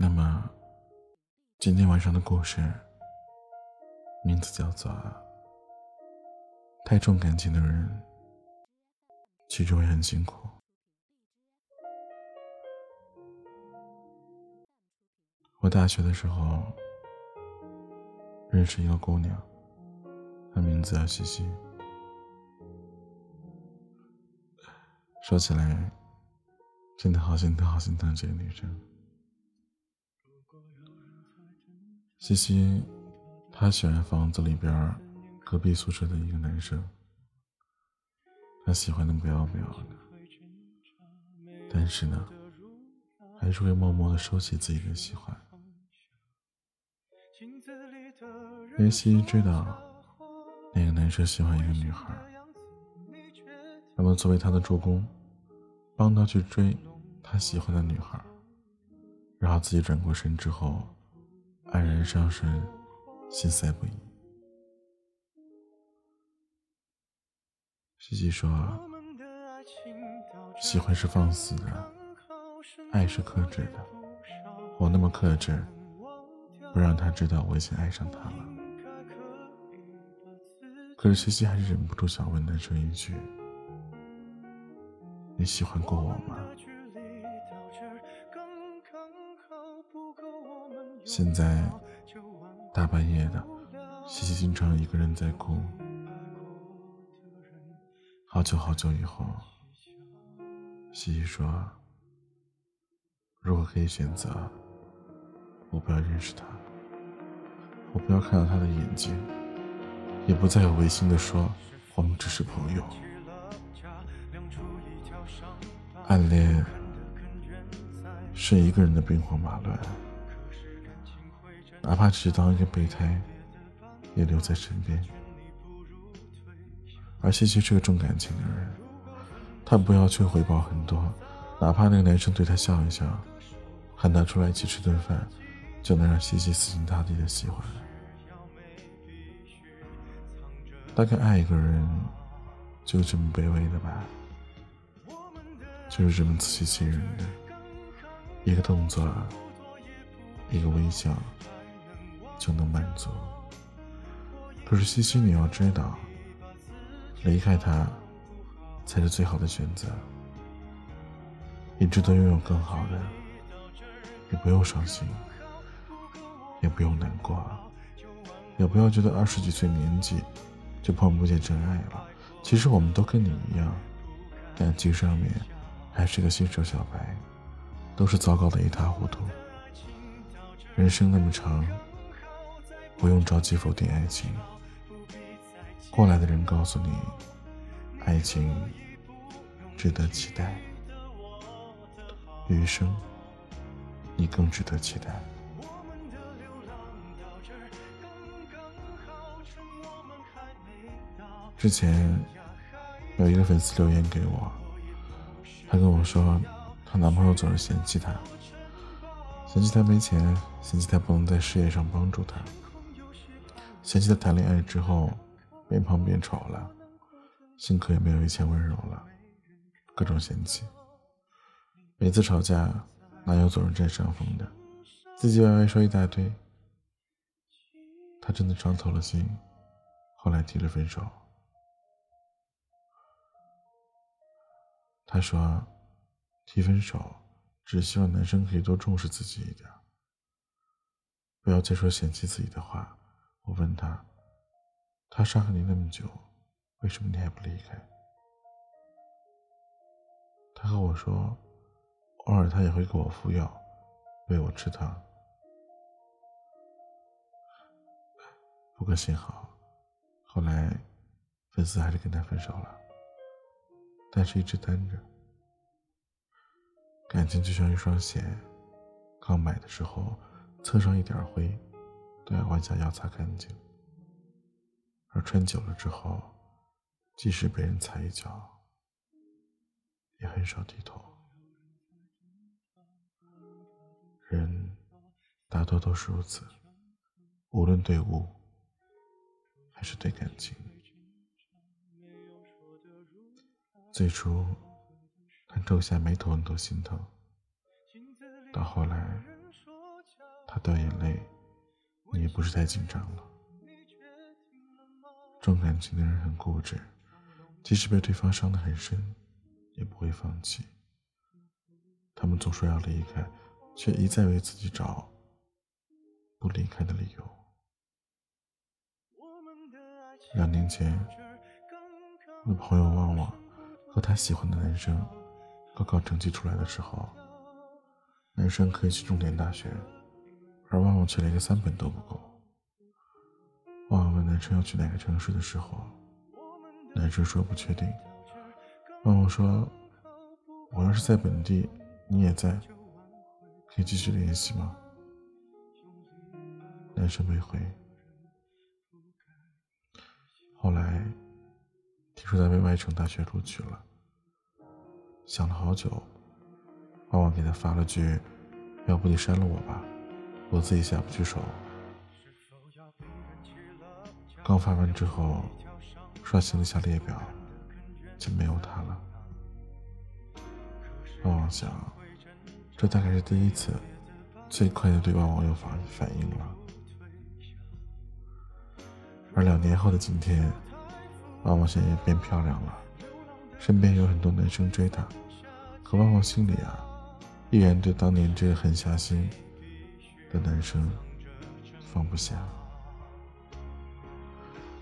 那么，今天晚上的故事名字叫做《太重感情的人其实会很辛苦》。我大学的时候认识一个姑娘，她名字叫西西。说起来，真的好心疼，好心疼这个女生。西西，她喜欢房子里边隔壁宿舍的一个男生，她喜欢的不要不要的，但是呢，还是会默默的收起自己的喜欢。因为西西知道，那个男生喜欢一个女孩，那么作为他的助攻，帮他去追他喜欢的女孩，然后自己转过身之后。黯然伤神，心塞不已。西西说：“喜欢是放肆的，爱是克制的。我那么克制，不让他知道我已经爱上他了。可是西西还是忍不住想问男生一句：你喜欢过我吗？”现在大半夜的，西西经常一个人在哭。好久好久以后，西西说：“如果可以选择，我不要认识他，我不要看到他的眼睛，也不再有违心的说我们只是朋友。暗恋是一个人的兵荒马乱。”哪怕只是当一个备胎，也留在身边。而西西是个重感情的人，他不要求回报很多，哪怕那个男生对他笑一笑，喊他出来一起吃顿饭，就能让西西死心塌地的喜欢。大概爱一个人，就这么卑微的吧，就是这么自欺欺人的，一个动作，一个微笑。就能满足。可是西西，你要知道，离开他才是最好的选择。你值得拥有更好的，你不用伤心，也不用难过，也不要觉得二十几岁年纪就碰不见真爱了。其实我们都跟你一样，感情上面还是个新手小白，都是糟糕的一塌糊涂。人生那么长。不用着急否定爱情。过来的人告诉你，爱情值得期待，余生你更值得期待。之前有一个粉丝留言给我，他跟我说，她男朋友总是嫌弃她，嫌弃她没钱，嫌弃她不能在事业上帮助她。嫌弃他谈恋爱之后变胖变丑了，性格也没有以前温柔了，各种嫌弃。每次吵架，男友总是占上风的，唧唧歪歪说一大堆。他真的伤透了心，后来提了分手。他说，提分手只希望男生可以多重视自己一点，不要再说嫌弃自己的话。我问他：“他伤害你那么久，为什么你还不离开？”他和我说：“偶尔他也会给我敷药，喂我吃糖。不过幸好，后来粉丝还是跟他分手了。但是一直单着，感情就像一双鞋，刚买的时候蹭上一点灰。”都要弯下腰擦干净，而穿久了之后，即使被人踩一脚，也很少低头。人大多都是如此，无论对物还是对感情。最初，他皱下眉头，很多心疼；到后来，他掉眼泪，你也不是太紧张了。重感情的人很固执，即使被对方伤得很深，也不会放弃。他们总说要离开，却一再为自己找不离开的理由。两年前，我朋友旺旺和他喜欢的男生高考成绩出来的时候，男生可以去重点大学，而旺旺却连个三本都不够。旺旺问男生要去哪个城市的时候，男生说不确定。旺旺说：“我要是在本地。”你也在，可以继续联系吗？男生没回。后来听说他被外城大学录取了，想了好久，旺旺给他发了句：“要不你删了我吧，我自己下不去手。”刚发完之后，刷新了下列表，就没有他了。旺旺想。这大概是第一次，最快的对旺旺有反反应了。而两年后的今天，旺旺现在也变漂亮了，身边有很多男生追她，可旺旺心里啊，依然对当年这个狠下心的男生放不下。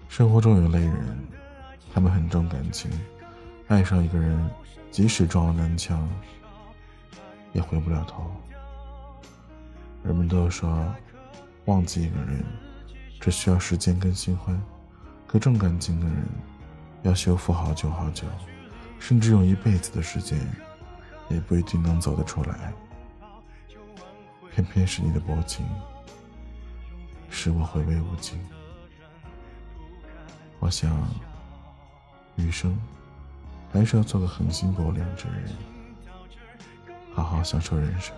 生活中有类人，他们很重感情，爱上一个人，即使撞了南墙。也回不了头。人们都说，忘记一个人只需要时间跟新欢，可重感情的人要修复好久好久，甚至用一辈子的时间，也不一定能走得出来。偏偏是你的薄情，使我回味无尽。我想，余生还是要做个狠心薄凉之人。好好享受人生。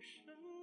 生，